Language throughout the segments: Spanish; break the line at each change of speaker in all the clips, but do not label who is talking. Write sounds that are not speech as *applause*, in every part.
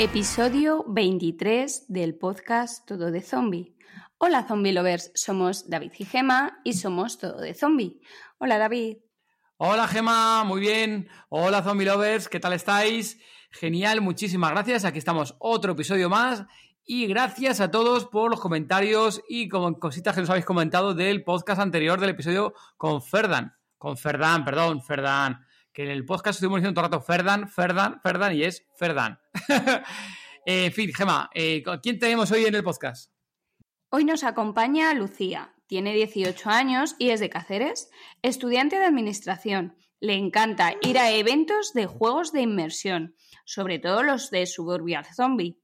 Episodio 23 del podcast Todo de Zombie. Hola Zombie Lovers, somos David y Gema y somos Todo de Zombie. Hola David.
Hola Gema, muy bien. Hola Zombie Lovers, ¿qué tal estáis? Genial, muchísimas gracias. Aquí estamos otro episodio más y gracias a todos por los comentarios y como cositas que nos habéis comentado del podcast anterior del episodio con Ferdan. Con Ferdan, perdón, Ferdan que en el podcast estuvimos diciendo todo el rato Ferdan, Ferdan, Ferdan y es Ferdan. *laughs* en fin, Gema, eh, ¿quién tenemos hoy en el podcast?
Hoy nos acompaña Lucía. Tiene 18 años y es de Cáceres, estudiante de administración. Le encanta ir a eventos de juegos de inmersión, sobre todo los de Suburbia Zombie.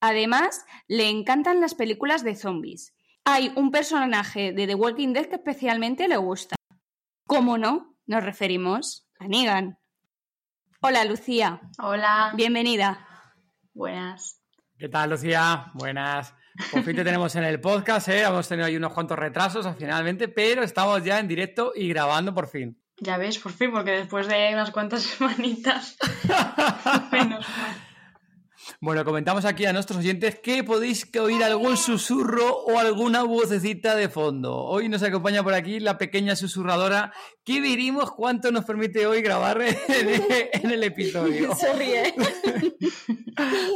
Además, le encantan las películas de zombies. Hay un personaje de The Walking Dead que especialmente le gusta. ¿Cómo no? Nos referimos Anigan. Hola, Lucía.
Hola.
Bienvenida.
Buenas.
¿Qué tal, Lucía? Buenas. Por fin te tenemos en el podcast, ¿eh? Hemos tenido ahí unos cuantos retrasos finalmente, pero estamos ya en directo y grabando por fin.
Ya ves, por fin, porque después de unas cuantas *laughs* semanitas. *laughs* menos mal.
Bueno, comentamos aquí a nuestros oyentes que podéis oír algún susurro o alguna vocecita de fondo. Hoy nos acompaña por aquí la pequeña susurradora que veremos cuánto nos permite hoy grabar en, el episodio. *laughs*
Se ríe.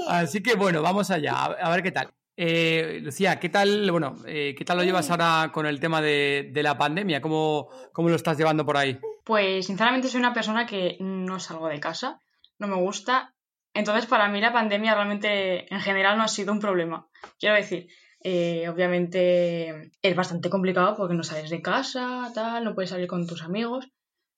Así que bueno, vamos allá, a ver qué tal. Eh, Lucía, ¿qué tal, bueno, eh, ¿qué tal lo llevas ahora con el tema de, de la pandemia? ¿Cómo, ¿Cómo, lo estás llevando por ahí?
Pues sinceramente soy una persona que no salgo de casa, no me gusta entonces, para mí la pandemia realmente en general no ha sido un problema. Quiero decir, eh, obviamente es bastante complicado porque no sales de casa, tal, no puedes salir con tus amigos.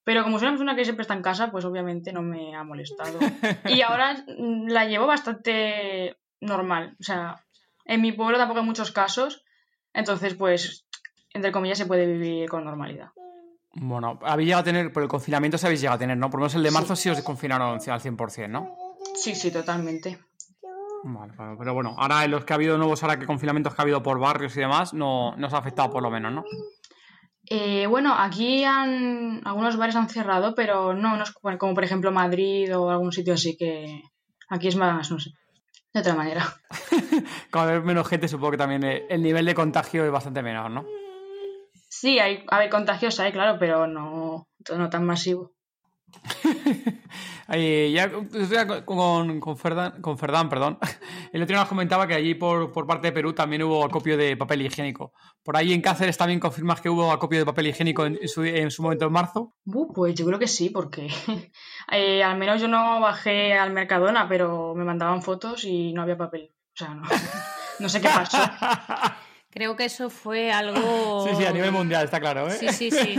Pero como soy una persona que siempre está en casa, pues obviamente no me ha molestado. *laughs* Y ahora mm, la llevo bastante normal. O sea, en mi pueblo tampoco hay muchos casos. Entonces, pues, entre comillas, se puede vivir con normalidad.
Bueno, habéis llegado a tener, por el confinamiento se habéis llegado a tener, ¿no? Por lo menos el de marzo sí, sí os confinaron al 100%, ¿no?
Sí, sí, totalmente.
Vale, pero bueno, ahora en los que ha habido nuevos, ahora que confinamientos que ha habido por barrios y demás, no, no os ha afectado por lo menos, ¿no?
Eh, bueno, aquí han, algunos bares han cerrado, pero no, no es como por ejemplo Madrid o algún sitio así que aquí es más, no sé, de otra manera. *laughs*
Cada vez menos gente, supongo que también el nivel de contagio es bastante menor, ¿no?
Sí, hay, hay contagios, hay, claro, pero no, no tan masivo. *laughs*
ya con, con, Ferdán, perdón. *laughs* El otro día nos comentaba que allí por, parte de Perú también hubo acopio de papel higiénico. ¿Por ahí en Cáceres también confirmas que hubo acopio de papel higiénico en, su, momento en marzo?
pues yo creo que sí, porque *laughs* eh, al menos yo no bajé al Mercadona, pero me mandaban fotos y no había papel. O sea, no, no sé qué pasó.
Creo que eso fue algo.
Sí, sí, a nivel mundial, está claro, ¿eh?
Sí, sí, sí.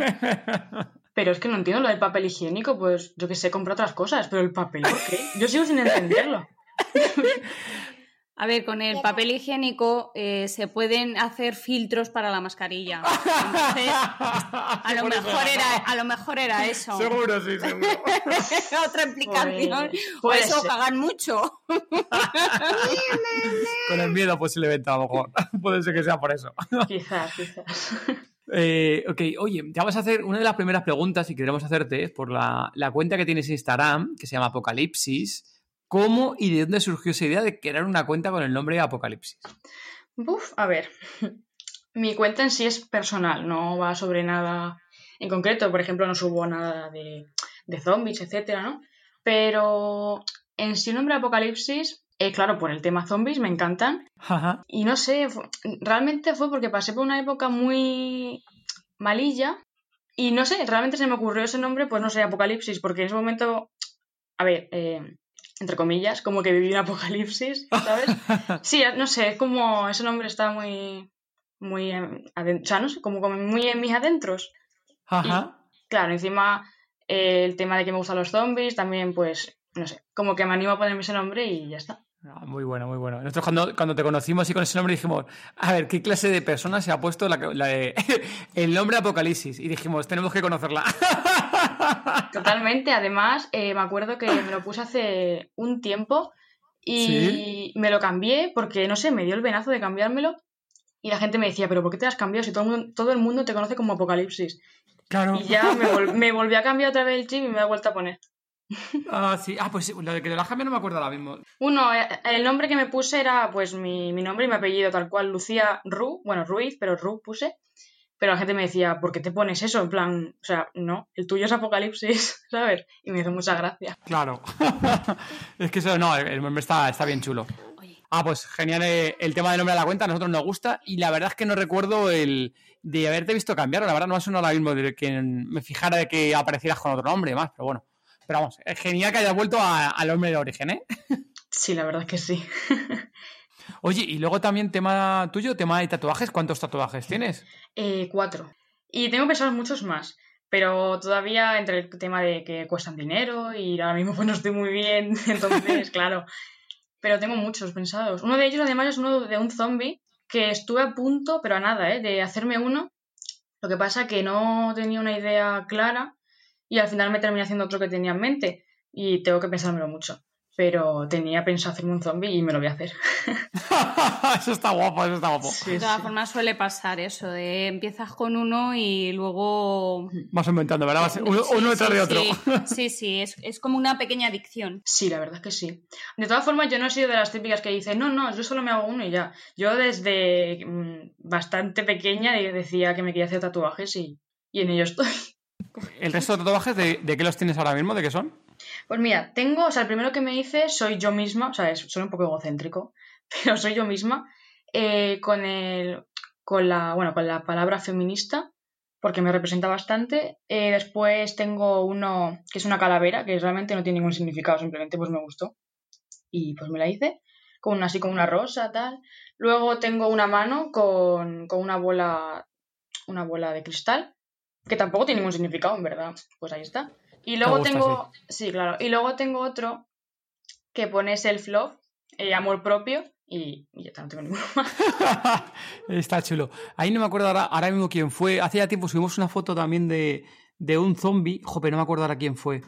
Pero es que no entiendo lo del papel higiénico, pues yo que sé, compro otras cosas, pero el papel, ¿por qué? Yo sigo sin entenderlo. *laughs*
A ver, con el papel higiénico eh, se pueden hacer filtros para la mascarilla. a lo, mejor era, a lo mejor era eso.
Seguro, sí, seguro. *laughs*
Otra implicación. o eso, cagan mucho. *laughs*
con el miedo posiblemente, a lo mejor. Puede ser que sea por eso.
quizás, quizás.
Eh, ok, oye, te vamos a hacer una de las primeras preguntas y queremos hacerte por la, cuenta que tienes en Instagram, que se llama Apocalipsis. ¿Cómo y de dónde surgió esa idea de crear una cuenta con el nombre Apocalipsis?
Uf, a ver. *laughs* Mi cuenta en sí es personal, no va sobre nada en concreto. Por ejemplo, no subo nada de, de zombies, etcétera, ¿no? Pero en sí, el nombre Apocalipsis eh, claro, por el tema zombies, me encantan. Y no sé, realmente fue porque pasé por una época muy malilla. Y no sé, realmente se me ocurrió ese nombre, pues no sé, Apocalipsis, porque en ese momento, a ver, eh, entre comillas, como que viví un apocalipsis, ¿sabes? *laughs* Sí, no sé, es como ese nombre está muy, muy, en- aden- o sea, no sé, como, como muy en mis adentros.
Ajá.
Claro, encima eh, el tema de que me gustan los zombies, también pues, no sé, como que me animo a ponerme ese nombre y ya está.
Ah, muy bueno, muy bueno. Nosotros cuando, cuando te conocimos y con ese nombre dijimos, a ver, ¿qué clase de persona se ha puesto la, la de- *laughs* el nombre Apocalipsis? Y dijimos, tenemos que conocerla. *laughs*
Totalmente, además, eh, me acuerdo que me lo puse hace un tiempo y me lo cambié porque, no sé, me dio el venazo de cambiármelo y la gente me decía, pero ¿por qué te has cambiado si todo el mundo, todo el mundo te conoce como Apocalipsis?
Claro.
Y ya me, vol- *laughs* me volví a cambiar otra vez el chip y me he vuelto a poner.
Ah, sí. Ah, pues lo de que te lo has cambiado no me acuerdo ahora mismo.
Uno, eh, el nombre que me puse era pues mi, mi nombre y mi apellido, tal cual, Lucía Ru, bueno, Ruiz, pero Ru puse. Pero la gente me decía, ¿por qué te pones eso? En plan, o sea, no, el tuyo es Apocalipsis, *laughs* ¿sabes? Y me hizo mucha gracia.
Claro. *laughs* es que eso, no, el nombre está, está bien chulo. Ah, pues genial eh, el tema del nombre de la cuenta, a nosotros nos gusta y la verdad es que no recuerdo el de haberte visto cambiarlo, la verdad no me suena ahora mismo de que me fijara de que aparecieras con otro nombre y más, pero bueno. Pero vamos, es genial que hayas vuelto al nombre de origen, ¿eh?
Sí, la verdad es que sí. *laughs*
Oye, y luego también tema tuyo, tema de tatuajes, ¿cuántos tatuajes tienes?
Eh, cuatro. Y tengo pensados muchos más, pero todavía entre el tema de que cuestan dinero y ahora mismo *laughs* pues no estoy muy bien, *laughs* entonces, claro. Pero tengo muchos pensados. Uno de ellos además es uno de un zombie que estuve a punto, pero a nada, ¿eh? de hacerme uno. Lo que pasa que no tenía una idea clara y al final me terminé haciendo otro que tenía en mente y tengo que pensármelo mucho. Pero tenía pensado hacerme un zombie y me lo voy a hacer. *laughs*
eso está guapo, eso está guapo.
Sí,
de todas
sí.
formas suele pasar eso, de empiezas con uno y luego...
Vas inventando, ¿verdad? Vas- uno,
Sí,
uno detrás
sí,
de otro.
Sí, sí, sí, es, es como una pequeña adicción.
Sí, la verdad es que sí. De todas formas, yo no he sido de las típicas que dicen, no, no, yo solo me hago uno y ya. Yo desde mm, bastante pequeña de- decía que me quería hacer tatuajes y, y en ello estoy.
¿El resto de tatuajes de, de qué los tienes ahora mismo? ¿De qué son?
Pues mira, tengo, o sea, el primero que me hice soy yo misma, o sea, soy un poco egocéntrico, *laughs* pero soy yo misma, eh, con el, con la, bueno, con la palabra feminista, porque me representa bastante. Eh, después tengo uno que es una calavera, que realmente no tiene ningún significado, simplemente pues me gustó. Y pues me la hice, con así como una rosa, tal. Luego tengo una mano con, con una bola, una bola de cristal, que tampoco tiene ningún significado, en verdad. Pues ahí está. Y luego
gusta,
tengo, sí. claro. Y luego tengo otro que pone self-love, eh, amor propio, y, y ya está, no tengo ninguno *laughs* más. *laughs*
Está chulo. Ahí no me acuerdo ahora, ahora mismo quién fue. Hace ya tiempo subimos una foto también de, de un zombie. Joder, no me acuerdo ahora quién fue.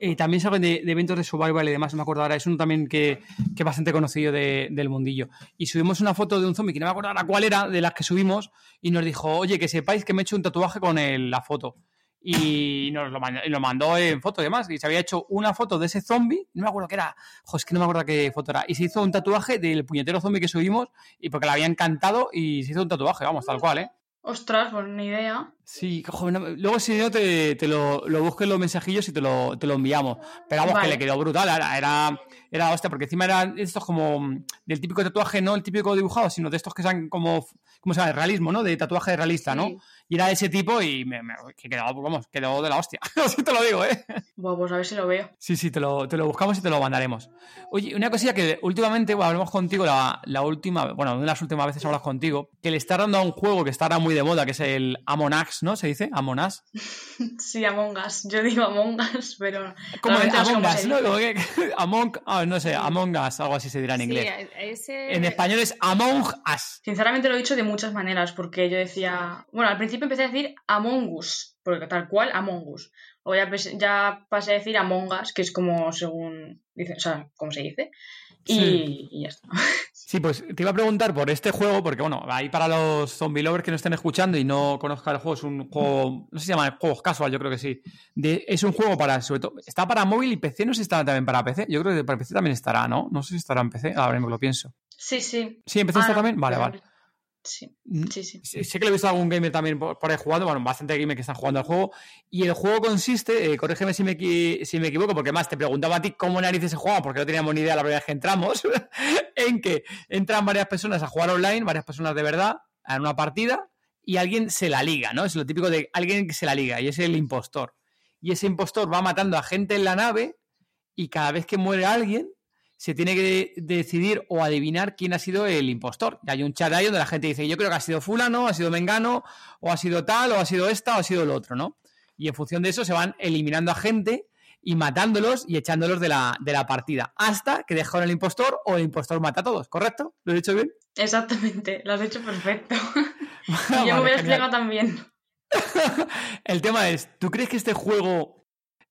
Eh, también saben de, de eventos de survival y demás, no me acuerdo ahora. Es uno también que, es bastante conocido de- del mundillo. Y subimos una foto de un zombie que no me acuerdo ahora cuál era, de las que subimos, y nos dijo, oye, que sepáis que me he hecho un tatuaje con el- la foto. Y nos lo mandó, y nos mandó en foto y demás. Y se había hecho una foto de ese zombie, no me acuerdo qué era, jo, es que no me acuerdo qué foto era. Y se hizo un tatuaje del puñetero zombie que subimos, y porque le había encantado, y se hizo un tatuaje, vamos, tal cual, ¿eh?
Ostras, pues ni idea.
Sí, joder, no- luego si no te, te lo, lo busco en los mensajillos y te lo, te lo enviamos. Pero vamos,
Vale.
que le quedó brutal, era, era, era hostia, porque encima eran estos como mm, del típico tatuaje, no el típico dibujado, sino de estos que sean como, ¿cómo se llama? Realismo, ¿no? De tatuaje realista, ¿no? Y era de ese tipo y me, me- que quedó, vamos, quedó de la hostia. *laughs* Así te lo digo, ¿eh?
Buah, pues a ver si lo veo.
Sí, sí, te lo, te lo buscamos y te lo mandaremos. Oye, una cosilla que últimamente, bueno, hablamos contigo la, la última, bueno, una de las últimas veces hablas contigo, que le está dando a un juego que está ahora muy de moda, que es el Among Us, ¿no? ¿Se dice? Among Us. *laughs*
Sí, Among Us. Yo digo Among Us, pero.
Como
sé
Among Us, ¿no?
dice.
Como que- *laughs* Among, ah, no sé, Among Us, algo así se dirá en
Sí,
inglés.
ese-
En español es Among Us.
Sinceramente lo he dicho de muchas maneras, porque yo decía. Bueno, al principio empecé a decir Among Us, porque tal cual Among Us. Luego ya, ya pasé a decir Among Us, que es como según. Dice, o sea, como se dice. Y,
Sí.
y ya está. *laughs*
Sí, pues te iba a preguntar por este juego, porque bueno, ahí para los zombie lovers que no estén escuchando y no conozcan el juego, es un juego, no sé si se llama juegos casual, yo creo que sí. De- es un juego para, sobre todo, está para móvil y PC, no sé si está también para PC. Yo creo que para PC también estará, ¿no? No sé si estará en PC, ahora mismo lo pienso.
Sí, sí.
Sí, en PC
Ah,
está
no,
también. Vale, vale.
Sí,
Mm,
sí, sí.
Sé sé que lo he visto a algún gamer también por, ahí jugando, bueno, bastante gamer que están jugando al juego. Y el juego consiste, eh, corrígeme si me, si me equivoco, porque más te preguntaba a ti cómo narices se juega, porque no teníamos ni idea la primera vez que entramos, *laughs* en que entran varias personas a jugar online, varias personas de verdad, en una partida, y alguien se la liga, ¿no? Es lo típico de alguien que se la liga, y es el impostor. Y ese impostor va matando a gente en la nave, y cada vez que muere alguien, se tiene que decidir o adivinar quién ha sido el impostor. Y hay un chat ahí donde la gente dice, yo creo que ha sido fulano, ha sido mengano, o ha sido tal, o ha sido esta, o ha sido el otro, ¿no? Y en función de eso se van eliminando a gente y matándolos y echándolos de la, de la partida, hasta que dejaron el impostor o el impostor mata a todos, ¿correcto? ¿Lo he dicho bien?
Exactamente, lo has hecho perfecto. *laughs* yo me hubiera explicado también. *laughs*
el tema es, ¿tú crees que este juego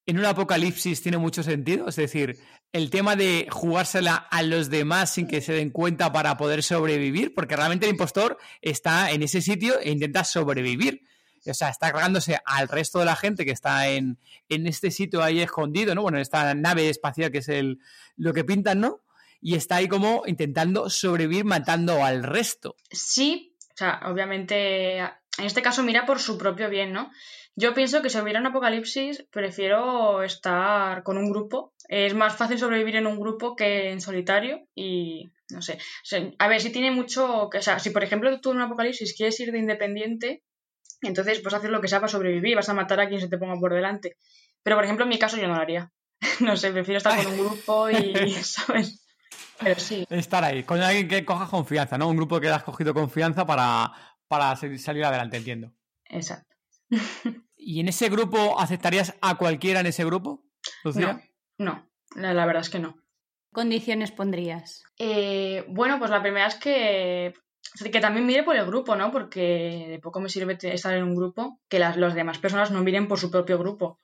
en un apocalipsis tiene mucho sentido? Es decir, el tema de jugársela a los demás sin que se den cuenta para poder sobrevivir, porque realmente el impostor está en ese sitio e intenta sobrevivir o sea, está cargándose al resto de la gente que está en, este sitio ahí escondido, ¿no? Bueno, en esta nave espacial que es el, lo que pintan, ¿no? Y está ahí como intentando sobrevivir matando al resto.
Sí, o sea, obviamente, en este caso mira por su propio bien, ¿no? Yo pienso que si hubiera un apocalipsis, prefiero estar con un grupo. Es más fácil sobrevivir en un grupo que en solitario y no sé. a ver, si tiene mucho. O sea, si por ejemplo tú en un apocalipsis quieres ir de independiente, entonces, pues hacer lo que sea para sobrevivir, vas a matar a quien se te ponga por delante. Pero, por ejemplo, en mi caso yo no lo haría. *laughs* no sé, prefiero estar con un grupo y, *laughs* ¿sabes? Pero sí.
Estar ahí, con alguien que coja confianza, ¿no? Un grupo que has cogido confianza para, para salir adelante, entiendo.
Exacto. *laughs*
¿Y en ese grupo aceptarías a cualquiera en ese grupo,
Lucía? No, no la, verdad es que no.
¿Condiciones pondrías?
Eh, bueno, pues la primera es que que también mire por el grupo, ¿no? Porque de poco me sirve estar en un grupo que las los demás personas no miren por su propio grupo.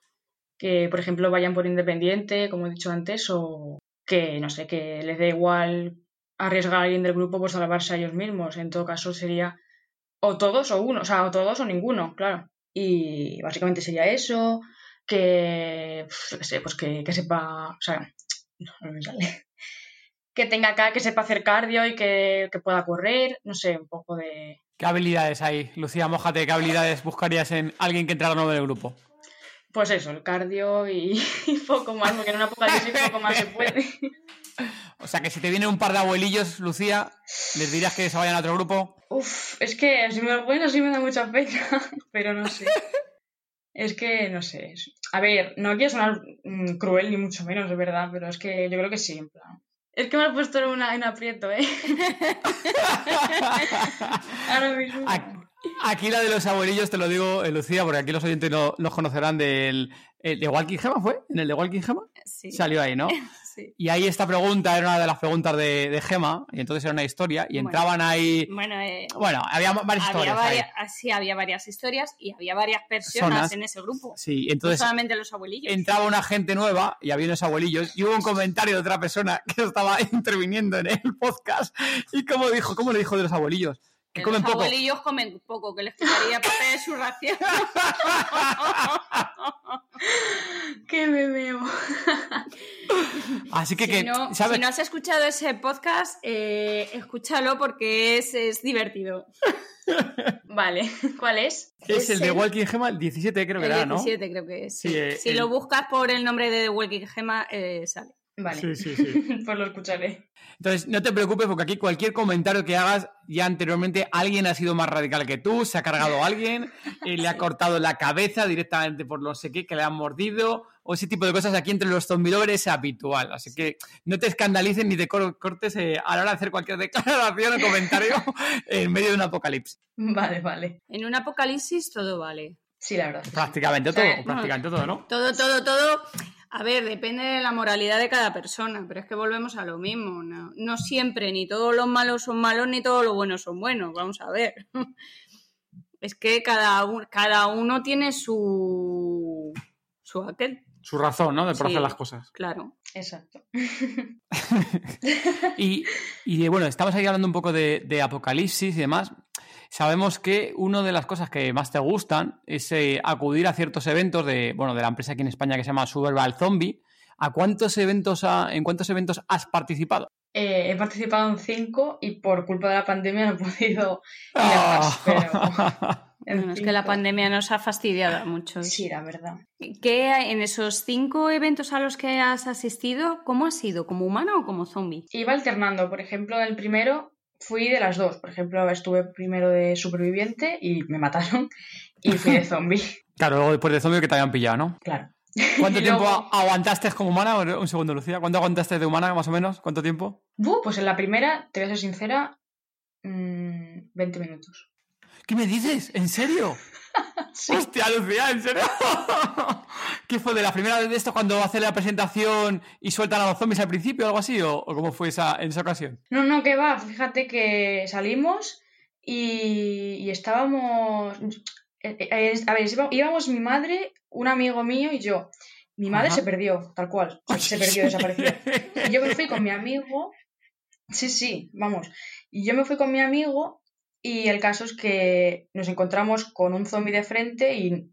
Que, por ejemplo, vayan por independiente, como he dicho antes, o que, no sé, que les dé igual arriesgar a alguien del grupo por salvarse a ellos mismos. En todo caso, sería o todos o uno, o sea, o todos o ninguno, claro. Y básicamente sería eso, que, pues que, que sepa, o sea, no me sale *laughs* que tenga acá, que sepa hacer cardio y que, pueda correr, no sé, un poco de...
¿Qué habilidades hay? Lucía, mojate, ¿qué habilidades buscarías en alguien que entrara nuevo en el grupo?
Pues eso, el cardio y, *laughs* poco más, porque en una apocalipsis poco más se puede. *laughs*
O sea que si te vienen un par de abuelillos, Lucía, ¿les dirías que se vayan a otro grupo?
Uf, es que si me lo ponen así me da mucha pena, *laughs* pero no sé. Es que, no sé. A ver, no quiero sonar mm, cruel ni mucho menos, de verdad, pero es que yo creo que sí, en plan. Es que me has puesto en, una, en aprieto, ¿eh? *laughs* Ahora mismo.
Aquí, la de los abuelillos te lo digo, eh, Lucía, porque aquí los oyentes no los conocerán del. ¿De Walking Gema fue? ¿En el de Walking Gema?
Sí.
Salió ahí, ¿no? *laughs* Y ahí esta pregunta era una de las preguntas de, Gema, y entonces era una historia, y entraban ahí...
Bueno, eh,
bueno, había varias historias.
Ah, sí, había varias historias y había varias personas en ese grupo.
Sí, entonces...
No solamente los abuelillos.
Entraba una gente nueva y había unos abuelillos, y hubo un comentario de otra persona que estaba *laughs* interviniendo en el podcast, y cómo dijo, ¿cómo le dijo de los abuelillos?
Que comen los abuelillos comen poco, que les quitaría parte de su ración. *laughs*
¡Qué me veo!
Así que,
si, no, si no has escuchado ese podcast, eh, escúchalo porque es, es divertido.
Vale, *laughs* ¿cuál es?
Es, el de Walking Gema, el 17 creo que era,
¿no? El 17 creo que es. Eh, si lo buscas por el nombre de Walking Gema, eh, sale.
Vale.
Sí, sí, sí. *laughs*
pues lo escucharé.
Entonces, no te preocupes porque aquí cualquier comentario que hagas, ya anteriormente alguien ha sido más radical que tú, se ha cargado a alguien, eh, le ha *laughs* cortado la cabeza directamente por no sé qué, que le han mordido, o ese tipo de cosas aquí entre los zombie es habitual. Así que no te escandalices ni te cortes eh, a la hora de hacer cualquier declaración o comentario *laughs* en medio de un apocalipsis.
Vale, vale.
En un apocalipsis todo vale.
Sí, la verdad.
Prácticamente todo, prácticamente todo, ¿no?
Todo, todo, todo a ver, depende de la moralidad de cada persona, pero es que volvemos a lo mismo. No, siempre, ni todos los malos son malos, ni todos los buenos son buenos. Vamos a ver. *laughs* Es que cada, cada uno tiene su. su aquel.
Su razón, ¿no? De por hacer las cosas.
Claro.
Exacto. *laughs*
y, y, bueno, estamos ahí hablando un poco de, de apocalipsis y demás sabemos que una de las cosas que más te gustan es eh, acudir a ciertos eventos de, bueno, de la empresa aquí en España que se llama Superval Zombie. ¿A cuántos eventos ¿En cuántos eventos has participado?
Eh, he participado en cinco y por culpa de la pandemia no he podido ir a *laughs* más,
es que la pandemia nos ha fastidiado mucho.
Sí, la verdad.
¿Qué en esos cinco eventos a los que has asistido, cómo has sido? ¿Como humano o como zombie?
Iba alternando. Por ejemplo, el primero fui de las dos. Por ejemplo, estuve primero de superviviente y me mataron *laughs* y fui de *laughs* zombie.
Claro, luego después de zombie que te habían pillado, ¿no?
Claro.
¿Cuánto *laughs*
Y
tiempo
luego-
aguantaste como humana? Un segundo, Lucía. ¿Cuánto aguantaste de humana, más o menos? ¿Cuánto tiempo?
Pues en la primera, te voy a ser sincera, mm, 20 minutos.
¿Qué me dices? ¿En serio? *laughs* Hostia, Lucía, ¿en serio? *laughs* ¿Qué fue de la primera vez de esto cuando hace la presentación y sueltan a los zombies al principio o algo así? ¿O, o cómo fue esa, en esa ocasión?
No, no, que va, fíjate que salimos y, y estábamos... eh, eh, a ver, íbamos- íbamos mi madre, un amigo mío y yo. Mi madre
Ajá.
se perdió, tal cual. *laughs* O sea, se perdió, desapareció. Y yo me fui con mi amigo. Sí, sí, vamos. Y yo me fui con mi amigo y el caso es que nos encontramos con un zombie de frente y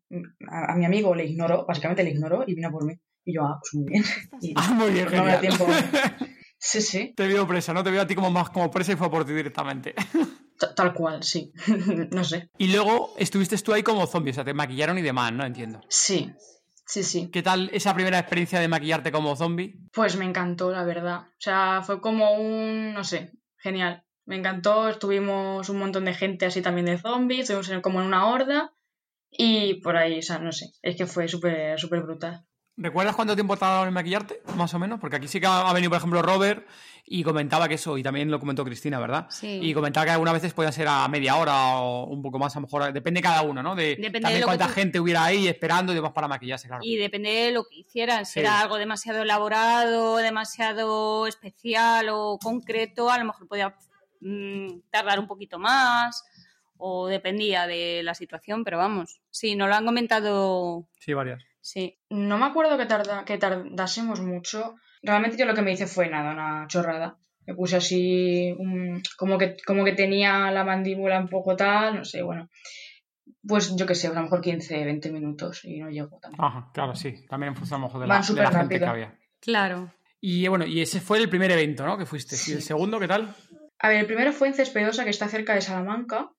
a, a mi amigo le ignoró, básicamente le ignoró y vino por mí. Y yo, ah, pues muy bien. Y
Ah, muy bien,
no me da
genial.
tiempo. *laughs* Sí, sí,
Te vio presa, ¿no? Te vio a ti como más como presa y fue por ti directamente. *laughs*
ta- tal cual, sí. *laughs* no sé.
Y luego estuviste tú ahí como zombie, o sea, te maquillaron y demás, ¿no? Entiendo.
Sí, sí, sí.
¿Qué tal esa primera experiencia de maquillarte como zombie?
Pues me encantó, la verdad. O sea, fue como un, no sé, genial. Me encantó, estuvimos un montón de gente así también de zombies, estuvimos en- como en una horda y por ahí, o sea, no sé, es que fue súper, súper brutal.
¿Recuerdas cuánto tiempo tardaron en maquillarte? Más o menos, porque aquí sí que ha venido, por ejemplo, Robert y comentaba que eso, y también lo comentó Cristina, ¿verdad?
Sí.
Y comentaba que algunas veces podían ser a media hora o un poco más, a lo mejor, depende cada uno, ¿no? De
Depende de
también
que
cuánta
tú-
gente hubiera ahí esperando y demás para maquillarse, claro.
Y depende de lo que hicieran. Si
Sí.
era algo demasiado elaborado, demasiado especial o concreto, a lo mejor podía mm, tardar un poquito más o dependía de la situación, pero vamos, sí, nos lo han comentado,
Sí, varias.
sí.
No me acuerdo que, tarda, que tardásemos mucho. Realmente yo lo que me hice fue nada, una chorrada. Me puse así, un- como, que, como que tenía la mandíbula un poco tal, no sé, bueno. Pues yo qué sé, a lo mejor 15, 20 minutos y no llego tampoco.
Ajá, claro, sí. También en función a lo mejor de la, de la gente que había.
Claro.
Y bueno, y ese fue el primer evento, ¿no? Que fuiste.
Sí.
¿Y el segundo qué tal?
A ver, el primero fue en Cespedosa, que está cerca de Salamanca.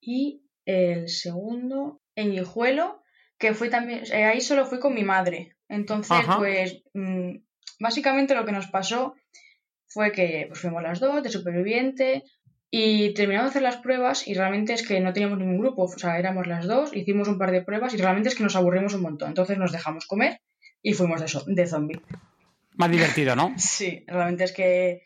Y el segundo en Guijuelo, que fue también. eh, ahí solo fui con mi madre. Entonces,
Ajá.
pues. mm, básicamente lo que nos pasó fue que pues, fuimos las dos de superviviente. Y terminamos de hacer las pruebas y realmente es que no teníamos ningún grupo, o sea, éramos las dos, hicimos un par de pruebas y realmente es que nos aburrimos un montón. Entonces nos dejamos comer y fuimos de, so- de zombie.
Más divertido, ¿no? *laughs*
Sí, realmente es que,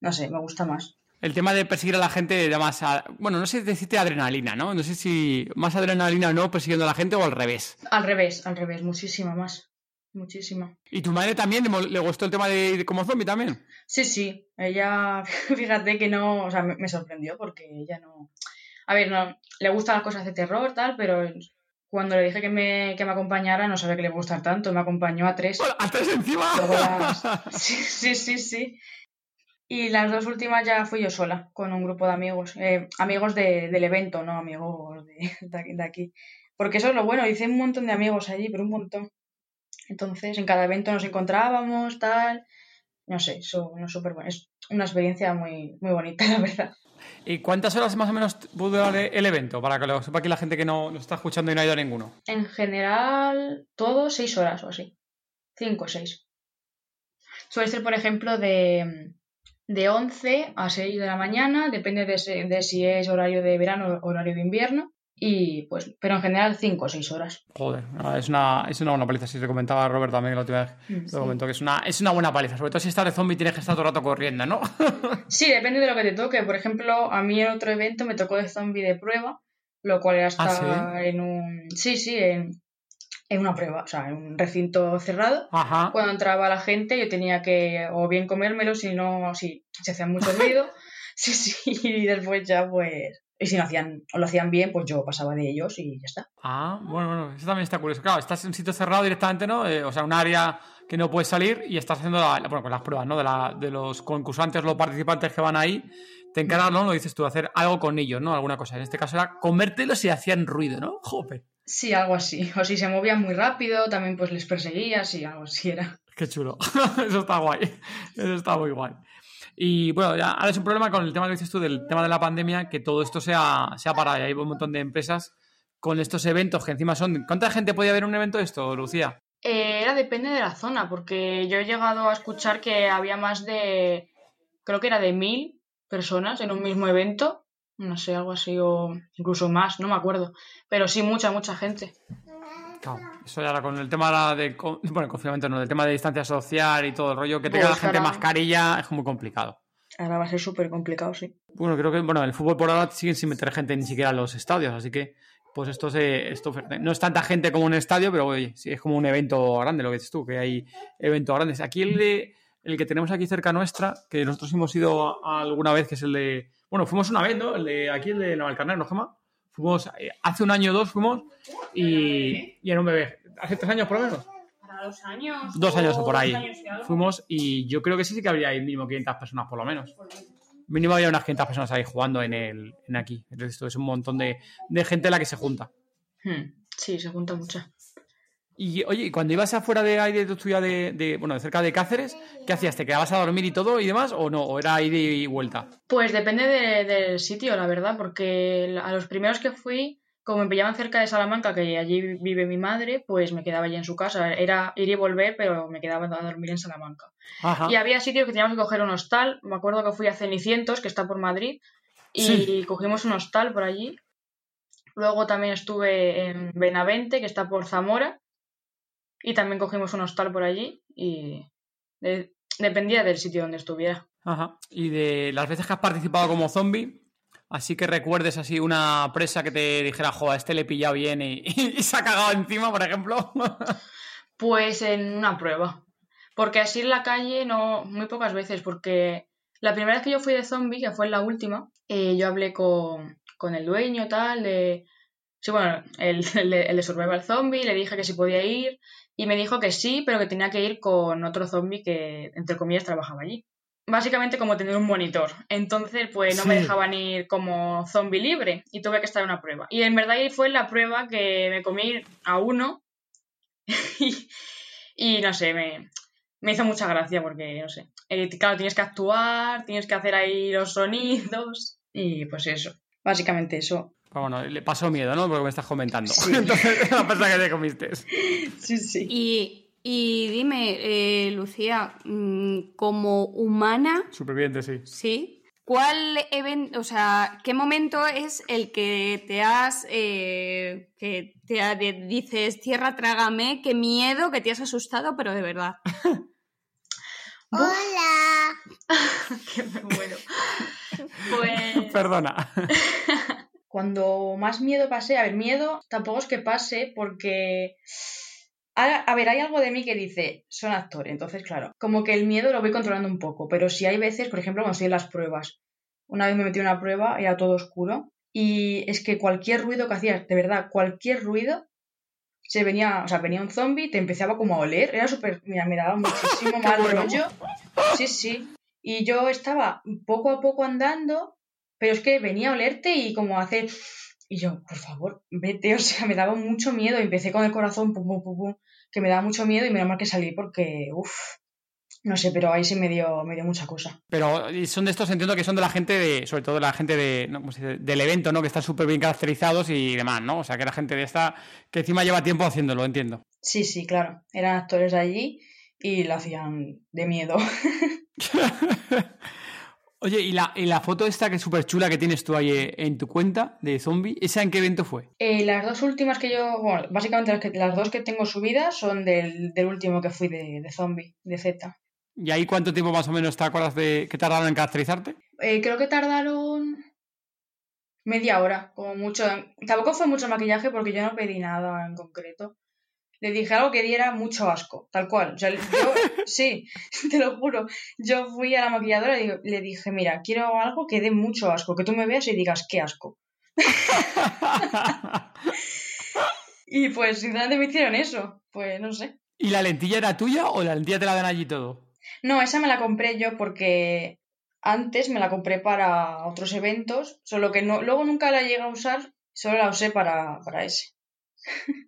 no sé, me gusta más.
El tema de perseguir a la gente da más. a- Bueno, no sé decirte adrenalina, ¿no? No sé si más adrenalina o no persiguiendo a la gente o al revés.
Al revés, al revés, muchísima más. Muchísima.
¿Y tu madre también le, gustó el tema de, de como zombie también?
Sí, sí, ella, *laughs* fíjate que no, o sea, me, me sorprendió porque ella no... A ver, no, le gustan las cosas de terror, tal, pero cuando le dije que me, que me acompañara no sabía que le a gustar tanto, me acompañó a tres.
Bueno, ¡Hasta eso encima!
Las- *laughs* Sí, sí, sí, sí. Y las dos últimas ya fui yo sola, con un grupo de amigos. eh, amigos de- del evento, no amigos de, *laughs* de aquí. Porque eso es lo bueno, hice un montón de amigos allí, pero un montón. Entonces, en cada evento nos encontrábamos, tal. No sé, eso no es súper bueno. Es una experiencia muy, muy bonita, *laughs* la verdad.
¿Y cuántas horas más o menos pudo durar el evento? Para que lo sepa aquí la gente que no lo está escuchando y no ha ido a ninguno.
En general, todo seis horas o así. Cinco o seis. Suele ser, por ejemplo, de, de 11 a 6 de la mañana, depende de, se- de si es horario de verano o horario de invierno. Y pues, pero en general 5 o 6 horas.
Joder, es una, es una buena paliza. Si te comentaba Robert también la última vez.
Mm,
Lo
sí.
comentó que es una, es una buena paliza. Sobre todo si estás de zombie tienes que estar todo el rato corriendo, ¿no? *laughs*
Sí, depende de lo que te toque. Por ejemplo, a mí en otro evento me tocó de zombie de prueba, lo cual era estar
¿Ah,
en un. Sí, sí, en, en una prueba, o sea, en un recinto cerrado.
Ajá.
Cuando entraba la gente, yo tenía que o bien comérmelo, si no, si se hacía mucho ruido. *laughs* Sí, sí, y después ya, pues. Y si no hacían, o lo hacían bien, pues yo pasaba de ellos y ya está.
Ah, bueno, bueno, eso también está curioso. Claro, estás en un sitio cerrado directamente, ¿no? Eh, o sea, un área que no puedes salir y estás haciendo la, la- bueno, con las pruebas, ¿no? De, la, de los concursantes, los participantes que van ahí. Te encargas, ¿no? Lo dices tú, hacer algo con ellos, ¿no? Alguna cosa. En este caso era comértelos y hacían ruido, ¿no? Jope.
Sí, algo así. O si se movían muy rápido, también pues les perseguías y algo así era.
Qué chulo. *laughs* Eso está guay. Eso está muy guay. Y bueno, ya, ahora es un problema con el tema que dices tú del tema de la pandemia, que todo esto sea, sea para. y Hay un montón de empresas con estos eventos que encima son. ¿Cuánta gente podía haber en un evento de esto, Lucía?
Eh, era depende de la zona, porque yo he llegado a escuchar que había más de, creo que era de mil personas en un mismo evento, no sé, algo así, o incluso más, no me acuerdo, pero sí mucha, mucha gente.
Claro, eso ya ahora con el tema de, bueno, el confinamiento, no, el tema de distancia social y todo el rollo, que tenga
Pues
la gente
ahora-
mascarilla es muy complicado.
Ahora va a ser súper complicado, sí.
Bueno, creo que bueno, el fútbol por ahora siguen sin meter gente ni siquiera a los estadios, así que pues esto se, esto no es tanta gente como un estadio, pero oye, sí, es como un evento grande, lo que dices tú, que hay eventos grandes. Aquí el de el que tenemos aquí cerca nuestra, que nosotros hemos ido a- a alguna vez, que es el de, bueno, fuimos una vez, ¿no? El de aquí el de Navalcarnero, ¿no, Gemma? Fuimos eh, hace un año o dos fuimos y, y era un bebé, hace tres años por lo menos.
Para dos años.
Dos años o por ahí. Fuimos y yo creo que sí, sí que habría ahí mínimo 500 personas por lo menos. Mínimo había unas 500 personas ahí jugando en, el, en aquí. Entonces esto es un montón de, de gente la que se junta.
Hmm, Sí, se junta mucha.
Y oye, y cuando ibas afuera de ahí de tu ciudad de, de- bueno, de cerca de Cáceres, ¿qué hacías? ¿Te quedabas a dormir y todo y demás? ¿O no? ¿O era ida y vuelta?
Pues depende de- del sitio, la verdad, porque a los primeros que fui, como me pillaban cerca de Salamanca, que allí vive mi madre, pues me quedaba allí en su casa. Era ir y volver, pero me quedaba a dormir en Salamanca.
Ajá.
Y había sitios que teníamos que coger un hostal. Me acuerdo que fui a Cenicientos, que está por Madrid, y
Sí.
cogimos un hostal por allí. Luego también estuve en Benavente, que está por Zamora, y también cogimos un hostal por allí, y de- dependía del sitio donde estuviera.
Ajá. Y de las veces que has participado como zombie, así que recuerdes así una presa que te dijera, jo, a este le he pillado bien y, *laughs* y se ha cagado encima, por ejemplo. *laughs*
Pues en una prueba. Porque así en la calle no, muy pocas veces, porque la primera vez que yo fui de zombie, que fue la última, eh, yo hablé con, con el dueño, tal, de... Sí, bueno, el, *laughs* el el de Survival Zombie, le dije que si podía ir y me dijo que sí, pero que tenía que ir con otro zombie que, entre comillas, trabajaba allí. Básicamente como tener un monitor. Entonces, pues no me dejaban ir como zombie libre y tuve que estar en una prueba. Y en verdad ahí fue la prueba que me comí a uno *laughs* y, y no sé, me, me hizo mucha gracia porque, no sé, eh, claro, tienes que actuar, tienes que hacer ahí los sonidos y pues eso, básicamente eso.
Pero bueno, le pasó miedo, ¿no? Porque me estás comentando.
Sí. *laughs*
Entonces, *laughs* la persona que te comiste.
Sí, sí.
Y, y dime, eh, Lucía, mm, como humana,
Superviviente, sí.
¿sí? ¿Cuál evento, o sea, qué momento es el que te has, eh, que te ha- de- dices, tierra, trágame, qué miedo, que te has asustado, pero de verdad? *laughs*
Hola. que me muero. Pues
Perdona.
Cuando más miedo pasé, a ver, miedo tampoco es que pase porque... A, a ver, hay algo de mí que dice, son actores, entonces claro, como que el miedo lo voy controlando un poco, pero si hay veces, por ejemplo, cuando estoy en las pruebas, una vez me metí en una prueba, era todo oscuro, y es que cualquier ruido que hacías, de verdad, cualquier ruido, se venía, o sea, venía un zombie, te empezaba como a oler, era súper, mira, me daba muchísimo *laughs* mal rollo, sí, sí, y yo estaba poco a poco andando, pero es que venía a olerte y como a hacer... Y yo, por favor, vete, *laughs* o sea, me daba mucho miedo. Empecé con el corazón, pum, pum, pum, pum, que me daba mucho miedo y menos mal que salí porque, uff, no sé, pero ahí sí me dio, me dio mucha cosa.
Pero son de estos, entiendo que son de la gente de, sobre todo de la gente de, ¿no? Del evento, ¿no? Que están súper bien caracterizados y demás, ¿no? O sea, que la gente de esta, que encima lleva tiempo haciéndolo, entiendo.
Sí, sí, claro, eran actores de allí y lo hacían de miedo. *laughs* *laughs*
Oye, ¿y la, y la foto esta que es súper chula que tienes tú ahí eh, en tu cuenta de zombie, ¿esa en qué evento fue?
Eh, las dos últimas que yo, bueno, básicamente las, que, las dos que tengo subidas son del, del último que fui de, de zombie, de Z.
¿Y ahí cuánto tiempo más o menos te acuerdas de que tardaron en caracterizarte?
Eh, creo que tardaron media hora, como mucho. Tampoco fue mucho maquillaje porque yo no pedí nada en concreto. Le dije algo que diera mucho asco, tal cual. O sea, yo, *laughs* sí, *laughs* te lo juro. Yo fui a la maquilladora y le dije, mira, quiero algo que dé mucho asco, que tú me veas y digas, qué asco. *laughs* Y pues, sinceramente me hicieron eso. Pues no sé.
¿Y la lentilla era tuya o la lentilla te la dan allí todo?
No, esa me la compré yo porque antes me la compré para otros eventos, solo que no, luego nunca la llegué a usar, solo la usé para, para ese.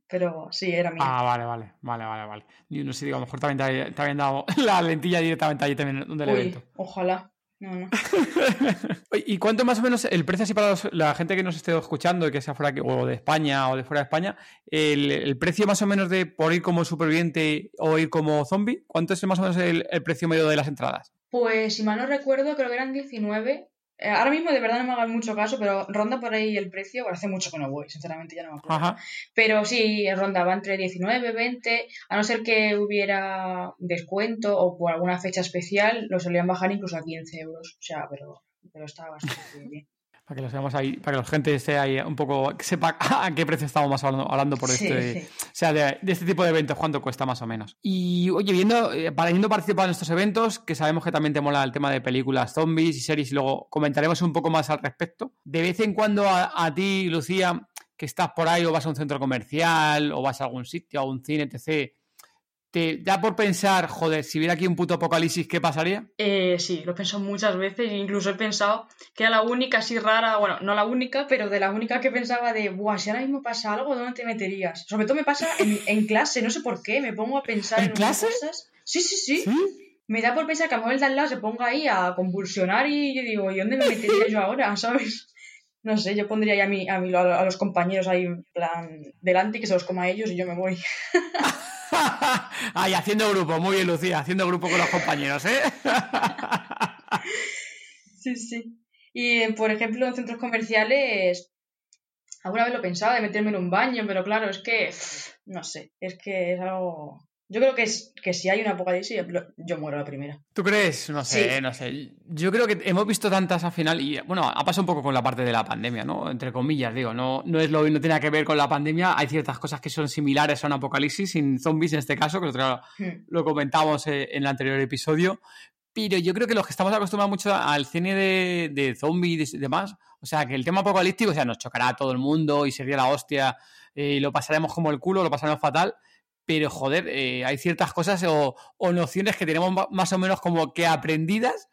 Pero sí, era mía.
Ah, vale, vale, vale, vale, vale. Yo no sé, digo, a lo mejor también te, te habían dado *laughs* la lentilla directamente allí también donde el
Uy,
evento.
ojalá. No, no. *laughs*
¿Y cuánto más o menos el precio así para los- la gente que nos esté escuchando y que sea fuera o de España o de fuera de España, el, el precio más o menos de por ir como superviviente o ir como zombie, ¿cuánto es más o menos el, el precio medio de las entradas?
Pues si mal no recuerdo, creo que eran 19 Eh, ahora mismo de verdad no me hagan mucho caso, pero ronda por ahí el precio. Hace mucho que no voy, sinceramente ya no me acuerdo.
Ajá.
Pero sí, rondaba entre 19, 20, a no ser que hubiera descuento o por alguna fecha especial, lo solían bajar incluso a 15 euros. O sea, pero, pero estaba bastante *laughs* bien.
Para que lo seamos ahí, para que la gente esté ahí un poco, sepa *laughs* a qué precio estamos más hablando, hablando por
Sí,
este,
sí.
o sea, de, de este tipo de eventos, cuánto cuesta más o menos. Y oye, viendo, eh, para yendo participando en estos eventos, que sabemos que también te mola el tema de películas, zombies y series, y luego comentaremos un poco más al respecto. De vez en cuando a, a ti, Lucía, que estás por ahí o vas a un centro comercial o vas a algún sitio, a un cine, etc., ¿te da por pensar, joder, si hubiera aquí un puto apocalipsis, ¿qué pasaría?
Eh, sí, lo he pensado muchas veces incluso he pensado que era la única así rara, bueno, no la única, pero de la única que pensaba de, buah, si ahora mismo pasa algo, ¿dónde te meterías? Sobre todo me pasa en, en clase, no sé por qué, me pongo a pensar
¿En
en, unas cosas. Sí, sí, sí, Me da por pensar que a lo mejor el de al lado se ponga ahí a convulsionar y yo digo, ¿y dónde me metería yo ahora? *laughs* ¿Sabes? No sé, yo pondría ahí a, mí, a, mí, a los compañeros ahí en plan delante y que se los coma a ellos y yo me voy. *laughs* *laughs*
Ahí, haciendo grupo, muy bien, Lucía, haciendo grupo con los compañeros, ¿eh? *laughs*
Sí, sí. Y, por ejemplo, en centros comerciales, alguna vez lo pensaba de meterme en un baño, pero claro, es que, no sé, es que es algo... Yo creo que, es, que si hay una apocalipsis, yo, muero la primera.
¿Tú crees? No sé,
Sí.
no sé. Yo creo que hemos visto tantas al final y, bueno, ha pasado un poco con la parte de la pandemia, ¿no? Entre comillas, digo, no, no es lo no tiene que ver con la pandemia. Hay ciertas cosas que son similares a un apocalipsis, sin zombies en este caso, que lo,
Hmm.
lo comentamos eh, en el anterior episodio. Pero yo creo que los que estamos acostumbrados mucho al cine de, de zombies y demás, o sea, que el tema apocalíptico, o sea, nos chocará a todo el mundo y sería la hostia eh, y lo pasaremos como el culo, lo pasaremos fatal. Pero, joder, eh, hay ciertas cosas o, nociones que tenemos más o menos como que aprendidas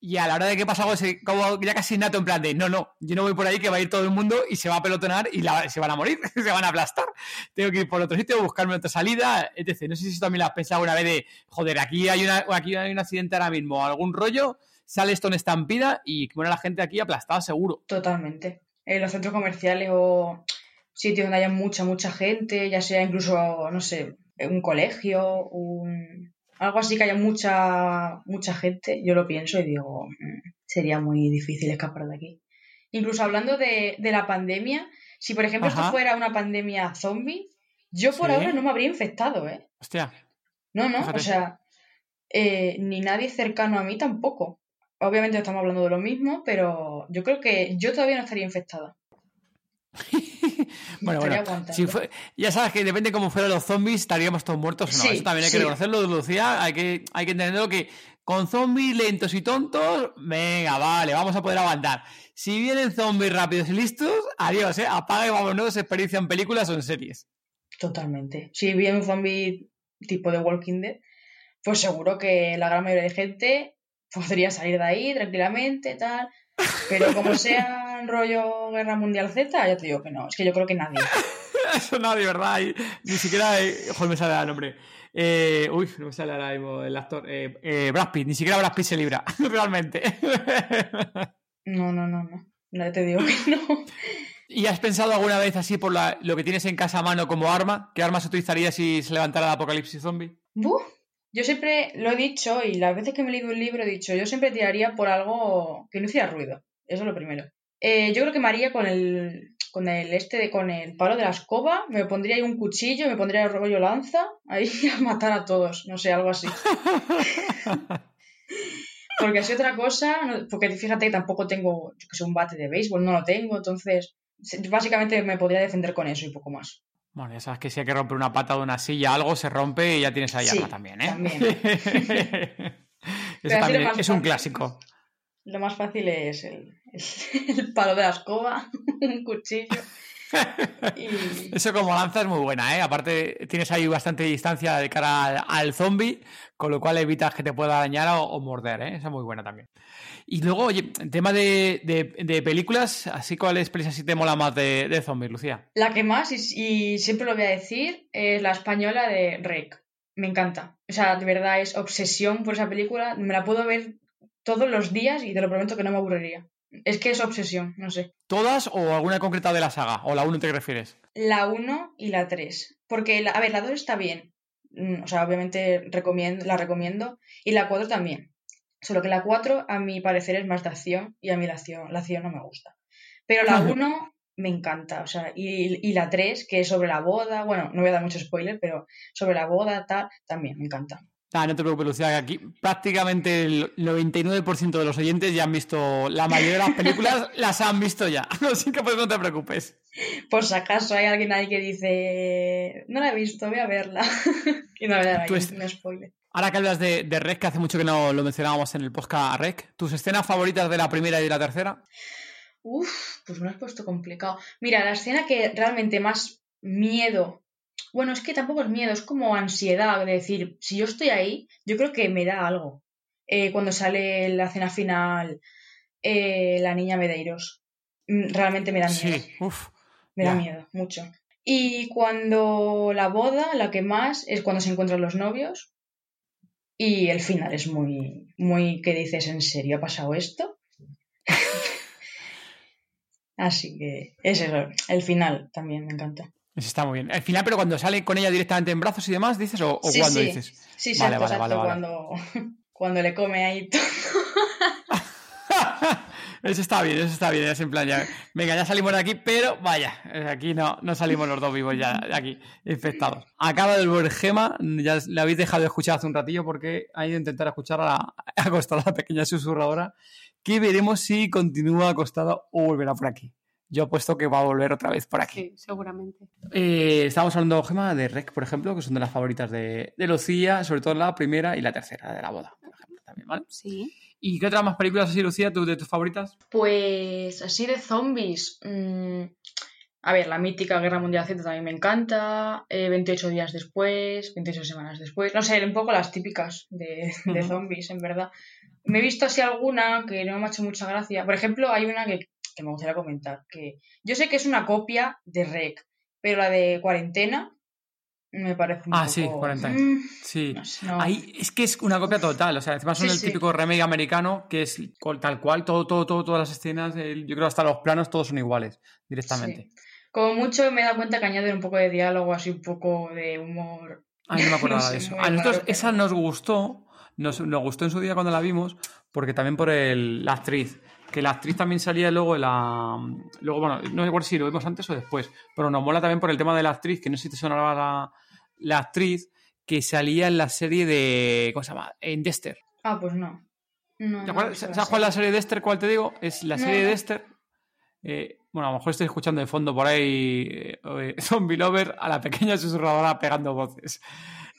y a la hora de que pasa algo, se- como ya casi innato en plan de, no, no, yo no voy por ahí que va a ir todo el mundo y se va a pelotonar y se van a morir, *laughs* se van a aplastar. Tengo que ir por otro sitio, buscarme otra salida, etc. No sé si también lo has pensado una vez de, joder, aquí hay, una, aquí hay un accidente ahora mismo, algún rollo, sale esto en estampida y muere la gente aquí aplastada seguro.
Totalmente. En los centros comerciales o sitios donde haya mucha, mucha gente, ya sea incluso, no sé, un colegio, un... algo así que haya mucha, mucha gente, yo lo pienso y digo, "Mm, sería muy difícil escapar de aquí. Incluso hablando de, de la pandemia, si por ejemplo
Ajá.
esto fuera una pandemia zombie, yo por
Sí.
ahora no me habría infectado, ¿eh?
Hostia,
No, no,
Fíjate.
o sea, eh, ni nadie cercano a mí tampoco. Obviamente estamos hablando de lo mismo, pero yo creo que yo todavía no estaría infectada. *laughs* *laughs*
Bueno, bueno,
aguantando.
si fue- ya sabes que depende cómo fueran los zombies, estaríamos todos muertos o no.
Sí,
Eso también hay que reconocerlo, Lucía. Hay que, hay que entenderlo que con zombies lentos y tontos, venga, vale, vamos a poder aguantar. Si vienen zombies rápidos y listos, adiós, ¿eh? Apaga y vámonos, experiencia en películas o en series.
Totalmente. Si viene un zombie tipo de Walking Dead, pues seguro que la gran mayoría de gente podría salir de ahí tranquilamente, tal. Pero como sea en rollo Guerra Mundial Z, ya te digo que no. Es que yo creo que nadie. *laughs*
Eso no, de verdad. ni siquiera. joder, me sale el nombre. Eh, uy, no me sale ahora mismo el actor. Eh, eh, Brad Pitt, ni siquiera Brad Pitt se libra, *laughs* realmente.
No, no, no, no. No te digo que no. *laughs*
¿Y has pensado alguna vez así por la- lo que tienes en casa a mano como arma? ¿Qué armas utilizarías si se levantara el apocalipsis zombie?
Buf. Yo siempre lo he dicho y las veces que me he leído un libro he dicho, yo siempre tiraría por algo que no hiciera ruido. Eso es lo primero. Eh, yo creo que me haría con el, con el este, de, con el palo de la escoba, me pondría ahí un cuchillo, me pondría el rollo lanza, ahí *laughs* a matar a todos, no sé, algo así. *laughs* Porque así otra cosa, no- porque fíjate que tampoco tengo, yo que sé, un bate de béisbol, no lo tengo, entonces básicamente me podría defender con eso y poco más.
Bueno, ya sabes que si hay que romper una pata de una silla, algo se rompe y ya tienes ahí
Sí,
arma también, ¿eh?
también. *laughs*
Eso es un clásico.
Lo más fácil es el, el- el palo de la escoba, *laughs* un cuchillo. Y *laughs*
Eso como lanza es muy buena, ¿eh? Aparte tienes ahí bastante distancia de cara al, al zombie, con lo cual evitas que te pueda dañar o, o morder, ¿eh? Esa es muy buena también. Y luego, oye, en tema de, de- de películas, así cuáles películas sí te mola más de, de zombies, Lucía.
la que más, y, y siempre lo voy a decir, es la española de Rec. Me encanta. O sea, de verdad es obsesión por esa película. Me la puedo ver todos los días y te lo prometo que no me aburriría. Es que es obsesión, no sé.
¿Todas o alguna concreta de la saga? ¿O la 1 te refieres?
La 1 y la 3. Porque, la- a ver, la 2 está bien. Mm, O sea, obviamente recomiendo, la recomiendo. Y la 4 también. Solo que la 4, a mi parecer, es más de acción y a mí la acción, la acción no me gusta. Pero la *laughs* 1 me encanta, o sea, y, y la 3, que es sobre la boda, bueno, no voy a dar mucho spoiler, pero sobre la boda, tal, también me encanta.
Ah, no te preocupes, Lucía, que aquí prácticamente el 99% de los oyentes ya han visto, la mayoría de las películas *laughs* las han visto ya, *laughs* así que pues no te preocupes.
Por si acaso hay alguien ahí que dice, no la he visto, voy a verla. *laughs* y no le
Tú es-
un spoiler.
Ahora que hablas de, de Rec, que hace mucho que no lo mencionábamos en el podcast Rec, ¿tus escenas favoritas de la primera y de la tercera?
Uf, pues me lo has puesto complicado. Mira, la escena que realmente más miedo. Bueno, es que tampoco es miedo, es como ansiedad de decir, si yo estoy ahí, yo creo que me da algo. Eh, cuando sale la cena final, eh, la niña Medeiros. Mm, Realmente me da miedo.
Sí, uff.
Me da miedo, mucho. Y cuando la boda, la que más, es cuando se encuentran los novios. Y el final es muy, muy que dices, ¿en serio ha pasado esto? *laughs* Así que es eso. El final también me encanta.
Eso está muy bien. Al final, pero cuando sale con ella directamente en brazos y demás, ¿dices? ¿O, o
Sí,
cuando
sí.
dices?
Sí,
Vale,
exacto,
vale,
exacto.
vale,
Cuando, *laughs* cuando le come ahí todo. *laughs*
eso está bien, eso está bien. Es en plan, ya, venga, ya salimos de aquí, pero vaya, aquí no, no salimos los dos vivos ya de aquí, infectados. Acaba de volver Gema, ya la habéis dejado de escuchar hace un ratillo porque ha ido a intentar escuchar a la, *laughs* acostada la pequeña susurradora, que veremos si continúa acostada o volverá por aquí. Yo apuesto que va a volver otra vez por aquí.
Sí, seguramente.
Eh, estábamos hablando, Gema, de Rec, por ejemplo, que son de las favoritas de, de Lucía, sobre todo la primera y la tercera, de la boda, por ejemplo, también, ¿vale?
Sí.
¿Y qué otras más películas así, Lucía, tú, de tus favoritas?
Pues así de zombies. mm, a ver, la mítica Guerra Mundial Z también me encanta. eh, 28 días después, 28 semanas después. No sé, un poco las típicas de, de zombies, en verdad. Me he visto así alguna que no me ha hecho mucha gracia. Por ejemplo, hay una que, que me gustaría comentar. que Yo sé que es una copia de Rec, pero la de Cuarentena me parece un
Ah,
poco...
sí, Quarantine.
mm,
Sí.
no sé, no.
Ahí es que es una copia total, o sea, encima son
Sí,
el
sí.
típico remake americano que es tal cual, todo, todo, todo, todas las escenas, el- yo creo hasta los planos todos son iguales directamente.
Como mucho me he dado cuenta que añaden un poco de diálogo, así un poco de humor.
Ay, no me acordaba *laughs*
No
de eso. A nosotros esa nos gustó, nos, nos gustó en su día cuando la vimos, porque también por el, la actriz, que la actriz también salía luego en la... Luego, bueno, no recuerdo si lo vimos antes o después, pero nos mola también por el tema de la actriz, que no sé si te sonaba la, la actriz que salía en la serie de... ¿Cómo se llama? En Dexter.
Ah, pues no. No,
¿Te acuerdas? ¿Sabes cuál es la
serie.
de Dexter? ¿Cuál te digo? Es la
No,
serie de. Dexter. Eh, bueno, a lo mejor estoy escuchando de fondo por ahí eh, eh, *laughs* Zombie Lover a la pequeña susurradora pegando voces.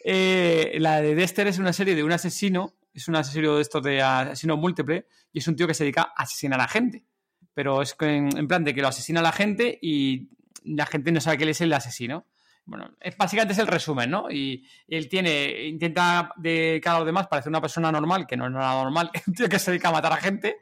Eh, la de Dexter es una serie de un asesino, es un asesino de estos de asesino múltiple, y es un tío que se dedica a asesinar a gente. Pero es que en, plan de que lo asesina a la gente y la gente no sabe que él es el asesino. Bueno, es, básicamente es el resumen, ¿no? Y, él tiene, intenta de cara a los demás parecer una persona normal, que no es nada normal, *laughs* un tío que se dedica a matar a gente.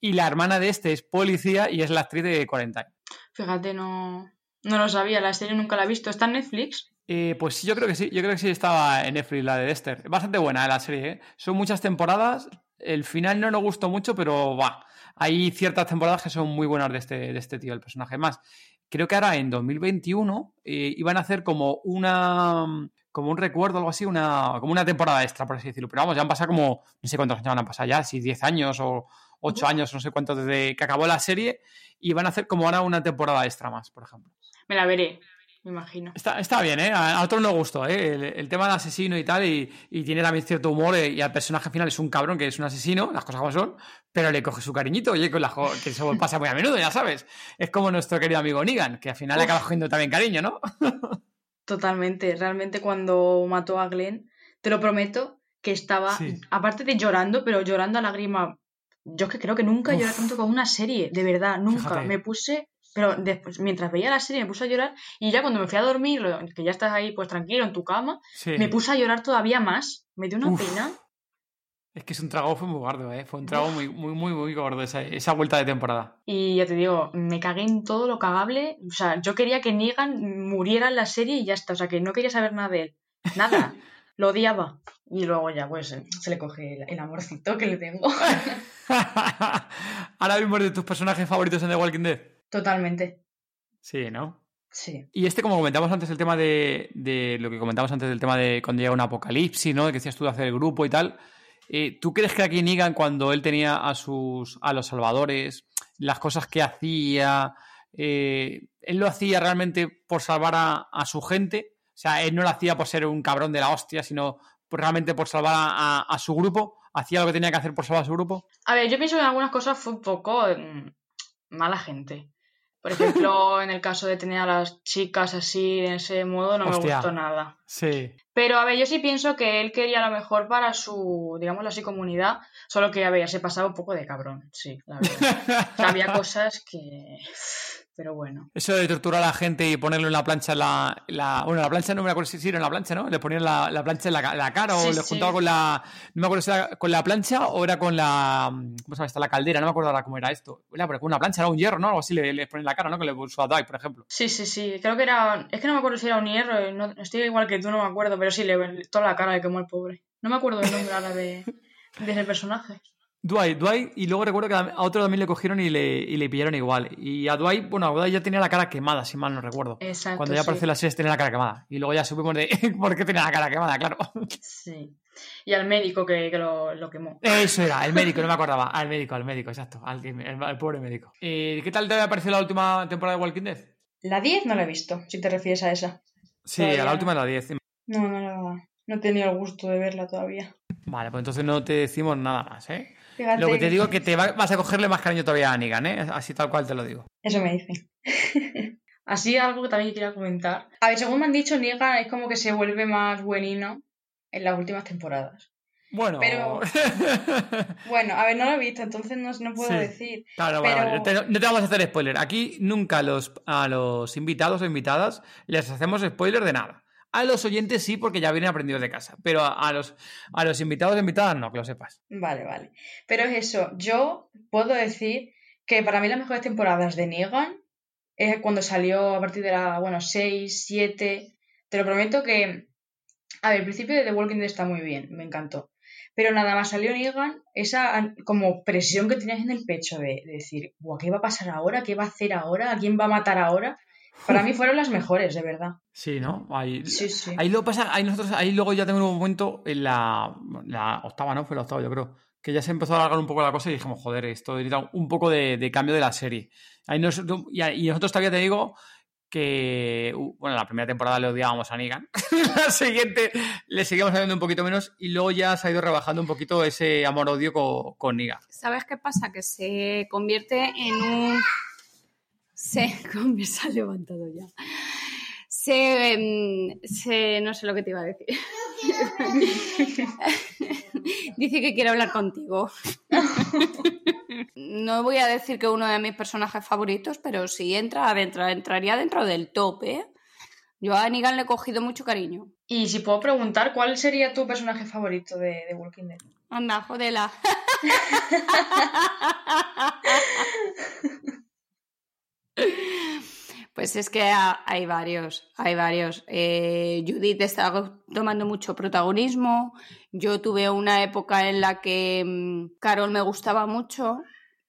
Y la hermana de este es policía y es la actriz de 40 años.
Fíjate, no, no lo sabía. La serie nunca la he visto. ¿Está en Netflix?
Eh, pues sí, yo creo que sí, yo creo que sí estaba en Netflix la de Dexter. Es bastante buena la serie, ¿eh? Son muchas temporadas. El final no nos gustó mucho, pero va. Hay ciertas temporadas que son muy buenas de este, de este tío, el personaje. Más, creo que ahora en 2021 eh, iban a hacer como una como un recuerdo, algo así, una, como una temporada extra, por así decirlo. Pero vamos, ya han pasado como, no sé cuántos años van a pasar ya, si 10 años o 8 años, no sé cuántos desde que acabó la serie, y van a hacer como ahora una temporada extra más, por ejemplo.
Me la veré, me imagino.
Está, está bien, ¿eh? A, a otros nos gustó, ¿eh? El, el tema del asesino y tal, y, y tiene también cierto humor, eh, y al personaje final es un cabrón que es un asesino, las cosas como son, pero le coge su cariñito, oye, con la, que eso pasa muy a menudo, ya sabes. Es como nuestro querido amigo Negan, que al final le acaba cogiendo también cariño, ¿no? *laughs*
Totalmente. Realmente cuando mató a Glenn, te lo prometo que estaba,
Sí.
aparte de llorando, pero llorando a lágrima. Yo es que creo que nunca lloré tanto con una serie, de verdad, nunca.
Fíjate.
Me puse, pero después, mientras veía la serie me puse a llorar y ya cuando me fui a dormir, que ya estás ahí pues tranquilo en tu cama,
Sí.
me puse a llorar todavía más. Me dio una
Uf.
pena.
Es que es un trago fue muy gordo, ¿eh? Fue un trago muy, muy, muy, muy gordo esa, esa vuelta de temporada.
Y ya te digo, me cagué en todo lo cagable. O sea, yo quería que Negan muriera en la serie y ya está. O sea, que no quería saber nada de él. Nada. *laughs* lo odiaba. Y luego ya, pues, se le coge el, el amorcito que le tengo. *laughs*
Ahora mismo de tus personajes favoritos en The Walking Dead.
Totalmente.
Sí, ¿no?
Sí.
Y este, como comentamos antes, el tema de, de lo que comentamos antes del tema de cuando llega un apocalipsis, ¿no? Que decías tú de hacer el grupo y tal. Eh, ¿Tú crees que aquí Negan, cuando él tenía a sus a los salvadores, las cosas que hacía, eh, él lo hacía realmente por salvar a, su gente? O sea, él no lo hacía por ser un cabrón de la hostia, sino realmente por salvar a, su grupo. ¿Hacía lo que tenía que hacer por salvar a su grupo?
A ver, yo pienso que en algunas cosas fue un poco mm, mala gente. Por ejemplo, *laughs* en el caso de tener a las chicas así, de ese modo, no me gustó nada.
Sí.
Pero, a ver, yo sí pienso que él quería lo mejor para su, digámoslo así, comunidad, solo que, a ver, se pasaba un poco de cabrón, sí, la verdad. *laughs* había cosas que pero bueno.
Eso de torturar a la gente y ponerlo en la plancha, la, la bueno, la plancha no me acuerdo si era en la plancha, ¿no? Le ponían la, la plancha en la, cara o le juntaba con la, no me acuerdo si era con la plancha o era con la, ¿cómo se llama? La caldera, no me acuerdo ahora cómo era esto. Era con una plancha, era un hierro, ¿no? Algo así le, le ponen la cara, ¿no? Que le puso a Dwight, por ejemplo.
Sí, sí, sí, creo que era, es que no me acuerdo si era un hierro, no, estoy igual que tú, no me acuerdo, pero sí, le toda la cara le quemó el pobre. No me acuerdo el nombre ahora de, de ese personaje.
Dwight, Dwight, y luego recuerdo que a otro también le cogieron y le, y le pillaron igual. Y a Dwight, bueno, a Dwight ya tenía la cara quemada, si mal no recuerdo.
Exacto.
Cuando ya apareció la serie tenía la cara quemada. Y luego ya supimos de *laughs* por qué tenía la cara quemada, claro.
Sí. Y al médico que, lo, lo, quemó.
Eso era, el médico, no me *laughs* acordaba. Al médico, al médico, exacto. Al, el, pobre médico. ¿Y ¿Qué tal te había parecido la última temporada de Walking Dead?
La 10 no la he visto, si te refieres a esa.
Sí, a la última de la 10.
No, no, no, no tenía el gusto de verla todavía.
Vale, pues entonces no te decimos nada más, ¿eh? Lo que te digo es que te vas a cogerle más cariño todavía a Negan, ¿eh? Así tal cual te lo digo.
Eso me dice. *laughs* Así algo que también quería comentar. A ver, según me han dicho, Negan es como que se vuelve más buenino en las últimas temporadas.
Bueno,
pero *laughs* bueno, a ver, no lo he visto, entonces no, puedo decir.
Claro, no te vamos a hacer spoiler. Aquí nunca los, a los invitados o invitadas les hacemos spoiler de nada. A los oyentes sí, porque ya vienen aprendidos de casa, pero a, los, a los invitados e invitadas no, que lo sepas.
Vale, vale. Pero es eso, yo puedo decir que para mí las mejores temporadas de Negan es cuando salió a partir de la, bueno, 6, 7. Te lo prometo que, a ver, el principio de The Walking Dead está muy bien, me encantó. Pero nada más salió Negan, esa como presión que tenías en el pecho de, decir, ¿qué va a pasar ahora? ¿Qué va a hacer ahora? ¿A quién va a matar ahora? Para mí fueron las mejores, de verdad.
Sí, ¿no? Ahí,
sí, sí.
ahí luego pasa, ahí nosotros, ahí luego ya tengo un momento en la, la, octava, ¿no? Fue la octava, yo creo. Que ya se empezó a alargar un poco la cosa y dijimos, joder, esto necesita un poco de, cambio de la serie. Ahí y, nosotros todavía te digo que, bueno, la primera temporada le odiábamos a Negan. *laughs* la siguiente le seguíamos haciendo un poquito menos y luego ya se ha ido rebajando un poquito ese amor-odio con, con Negan.
¿Sabes qué pasa? Que se convierte en un se, me se ha levantado ya. Em, se, no sé lo que te iba a decir. *laughs* Dice que quiere hablar contigo. *laughs* no voy a decir que uno de mis personajes favoritos, pero si entra, adentro, entraría dentro del top, ¿eh? Yo a Negan le he cogido mucho cariño.
Y si puedo preguntar, ¿cuál sería tu personaje favorito de, de Walking Dead?
Anda, jodela. *laughs* Pues es que hay varios, hay varios. Eh, Judith está tomando mucho protagonismo. Yo tuve una época en la que mm, Carol me gustaba mucho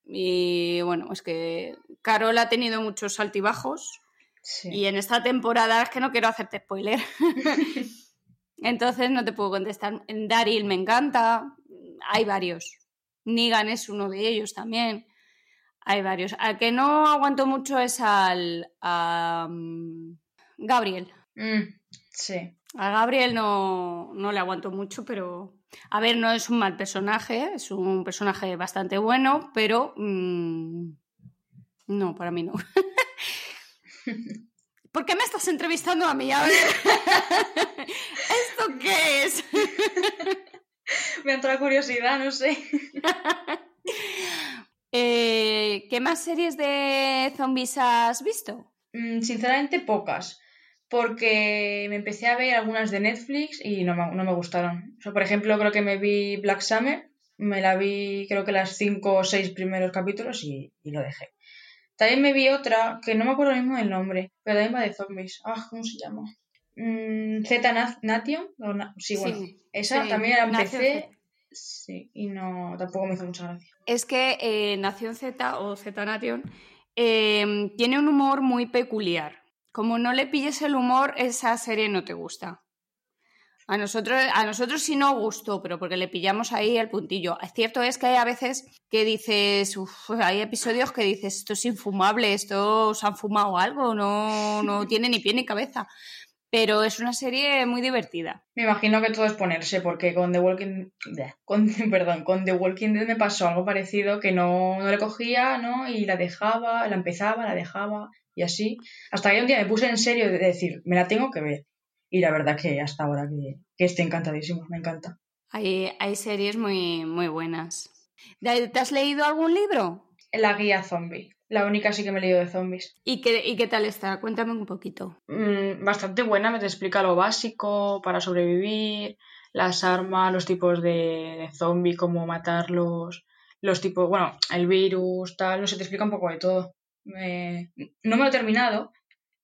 y bueno, es que Carol ha tenido muchos altibajos y en esta temporada es que no quiero hacerte spoiler. *laughs* Entonces no te puedo contestar. Daryl me encanta, hay varios. Negan es uno de ellos también. Hay varios. Al que no aguanto mucho es al a, mm, Gabriel.
Mm, sí.
A Gabriel no, no le aguanto mucho, pero. A ver, no es un mal personaje, es un personaje bastante bueno, pero. Mm, no, para mí no. *laughs* ¿Por qué me estás entrevistando a mí? A ver. *laughs* ¿Esto qué es?
me entra curiosidad, no sé. *laughs*
¿Qué más series de zombies has visto?
Mm, sinceramente, pocas. Porque me empecé a ver algunas de Netflix y no me, gustaron. por ejemplo, creo que me vi Black Summer. Me la vi, creo que las cinco o seis primeros capítulos y, lo dejé. También me vi otra, que no me acuerdo mismo del nombre, pero también va de zombies. Ah, ¿cómo se llama? Mm, Z Nation. sí, bueno. esa también la empecé. Sí, y no, tampoco me hizo mucha gracia.
Es que eh, Nación Z o Z Nation em, tiene un humor muy peculiar. Como no le pilles el humor, esa serie no te gusta. A nosotros, a nosotros sí no gustó, pero porque le pillamos ahí el puntillo. Cierto es que hay a veces que dices, uf, hay episodios que dices, esto es infumable, esto os han fumado algo, no, no tiene ni pie ni cabeza. Pero es una serie muy divertida.
Me imagino que todo es ponerse, porque con The Walking con, *laughs* perdón, con The Walking Dead me pasó algo parecido que no, no le cogía, ¿no? Y la dejaba, la empezaba, la dejaba, y así. Hasta que un día me puse en serio de decir, me la tengo que ver. Y la verdad que hasta ahora que, que estoy encantadísimo, me encanta.
Hay, hay series muy, muy buenas. ¿Te has leído algún libro?
La guía zombie. La única sí que me he leído de zombies.
¿Y qué, y qué tal está? Cuéntame un poquito.
Mm, bastante buena, me te explica lo básico para sobrevivir, las armas, los tipos de, de zombie, cómo matarlos, los tipos, bueno, el virus, tal, no sé, te explica un poco de todo. Me- No me lo he terminado,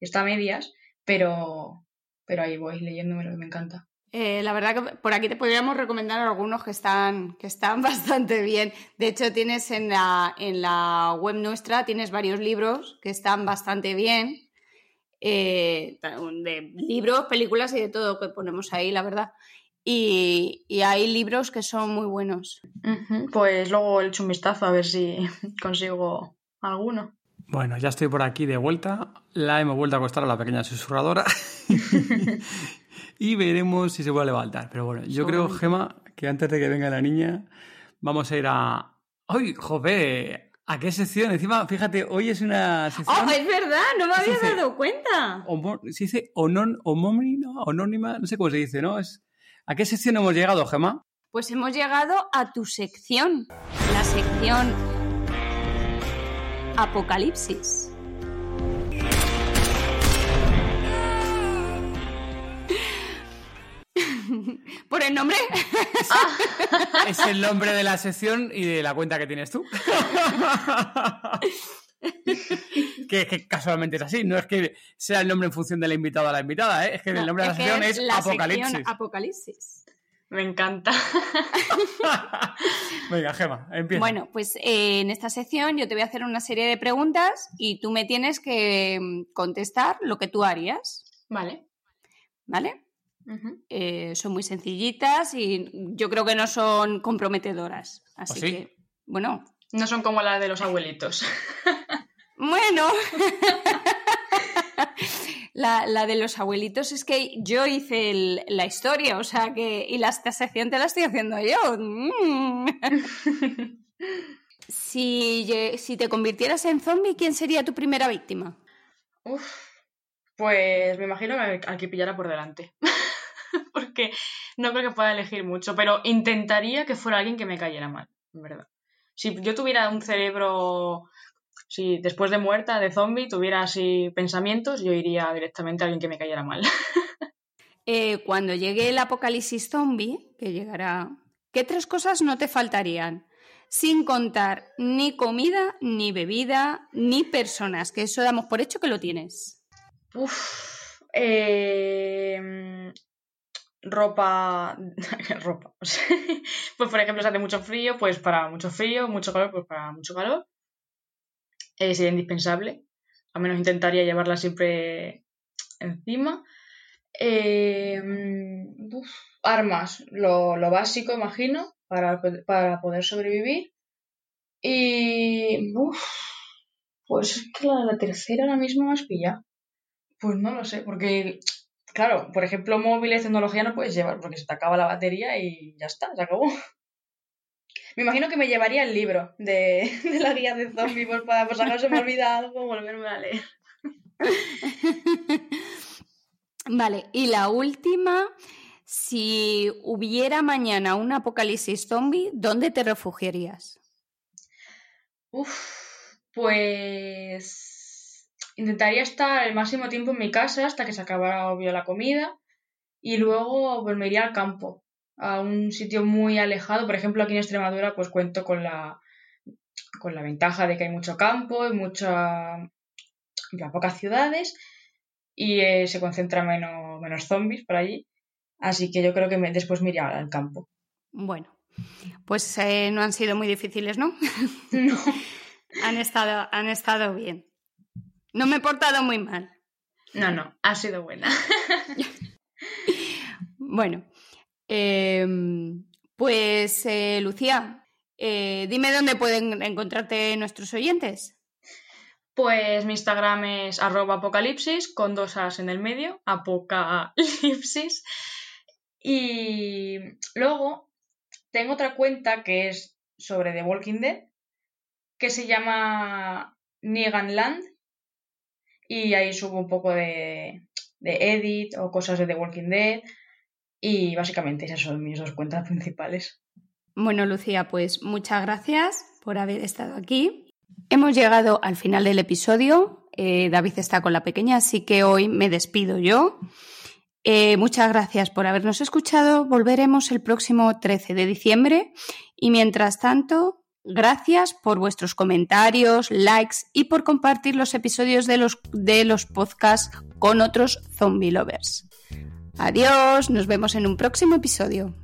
está a medias, pero, pero ahí voy leyéndomelo me encanta.
Eh, la verdad que por aquí te podríamos recomendar algunos que están, que están *laughs* bastante bien. De hecho, tienes en la, en la web nuestra, tienes varios libros que están bastante bien. Eh, de libros, películas y de todo que ponemos ahí, la verdad. Y, y hay libros que son muy buenos.
Pues luego le echo un vistazo a ver si *laughs* consigo alguno.
Bueno, ya estoy por aquí de vuelta. La hemos vuelto a acostar a la pequeña susurradora. *laughs* y veremos si se puede levantar. Pero bueno, yo creo. Gema, que antes de que venga la niña, vamos a ir a. ¡Ay, joder! ¿A qué sección? Encima, fíjate, hoy es una sección.
¡Oh, es verdad! No me había dado cuenta.
homo- se dice onon, homónima, anónima, no sé cómo se dice, ¿no? Es, ¿A qué sección hemos llegado, Gema?
Pues hemos llegado a tu sección, la sección Apocalipsis. *laughs* Por el nombre, *laughs*
Es el nombre de la sección y de la cuenta que tienes tú. *laughs* que, que casualmente es así, no es que sea el nombre en función del invitado a la invitada, ¿eh? es que el nombre de la
que
sección es
la
Apocalipsis.
sección Apocalipsis.
Me encanta.
Venga, Gema, empieza.
Bueno, pues eh, en esta sección yo te voy a hacer una serie de preguntas y tú me tienes que mm, contestar lo que tú harías,
Vale.
¿vale? Eh, son muy sencillitas y yo creo que no son comprometedoras. Así
sí?
que, bueno,
No son como las de los abuelitos. *laughs*
bueno. *laughs* la, la de los abuelitos es que yo hice el- la historia, o sea que. Y la esta sección te la estoy haciendo yo. Mm. *laughs* si, si te convirtieras en zombie, ¿quién sería tu primera víctima?
Uf, pues me imagino que al que pillara por delante. *laughs* Porque no creo que pueda elegir mucho, pero intentaría que fuera alguien que me cayera mal, en verdad. Si yo tuviera un cerebro, si después de muerta, de zombie, tuviera así pensamientos, yo iría directamente a alguien que me cayera mal. *laughs*
Eh, cuando llegue el apocalipsis zombie, que llegará, ¿qué tres cosas no te faltarían? Sin contar ni comida, ni bebida, ni personas, que eso damos por hecho que lo tienes.
Uf, eh, ropa, *laughs* ropa. *laughs* pues por ejemplo, si hace mucho frío, pues para mucho frío, mucho calor, pues para mucho calor. Eh, sería indispensable. Al menos intentaría llevarla siempre encima. Eh, armas, lo, lo básico, imagino, para, para poder sobrevivir. Y uf, pues es que la, la tercera ahora mismo me has pillado. Pues no lo sé, porque, claro, por ejemplo, móviles, tecnología no puedes llevar porque se te acaba la batería y ya está, se acabó. Me imagino que me llevaría el libro de, *laughs* de la guía de zombies pues para, por si acaso se me olvida algo, volverme a leer. *laughs*
Vale, y la última, si hubiera mañana un apocalipsis zombie, ¿dónde te refugiarías?
Uf, pues intentaría estar el máximo tiempo en mi casa hasta que se acabara, obvio, la comida y luego pues me iría al campo, a un sitio muy alejado. Por ejemplo, aquí en Extremadura pues cuento con la, con la ventaja de que hay mucho campo y mucha, en pocas ciudades y eh, se concentran menos, menos zombies por allí. Así que yo creo que me- después me iría al campo.
Bueno, pues eh, no han sido muy difíciles, ¿no? *laughs*
No. *laughs*
han, estado, han estado bien. No me he portado muy mal.
No, no, ha sido buena. *laughs*
Bueno, Em, pues, eh, Lucía, eh, dime dónde pueden encontrarte nuestros oyentes.
Pues mi Instagram es arroba apocalipsis con dos as en el medio, apocalipsis. Y luego tengo otra cuenta que es sobre The Walking Dead, que se llama Negan Land. Y ahí subo un poco de, de edit o cosas de The Walking Dead. Y básicamente esas son mis dos cuentas principales.
Bueno, Lucía, pues muchas gracias por haber estado aquí. Hemos llegado al final del episodio. Eh, David está con la pequeña, así que hoy me despido yo. Eh, muchas gracias por habernos escuchado. Volveremos el próximo 13 de diciembre. Y mientras tanto, gracias por vuestros comentarios, likes y por compartir los episodios de los, de los podcasts con otros zombie lovers. Adiós, nos vemos en un próximo episodio.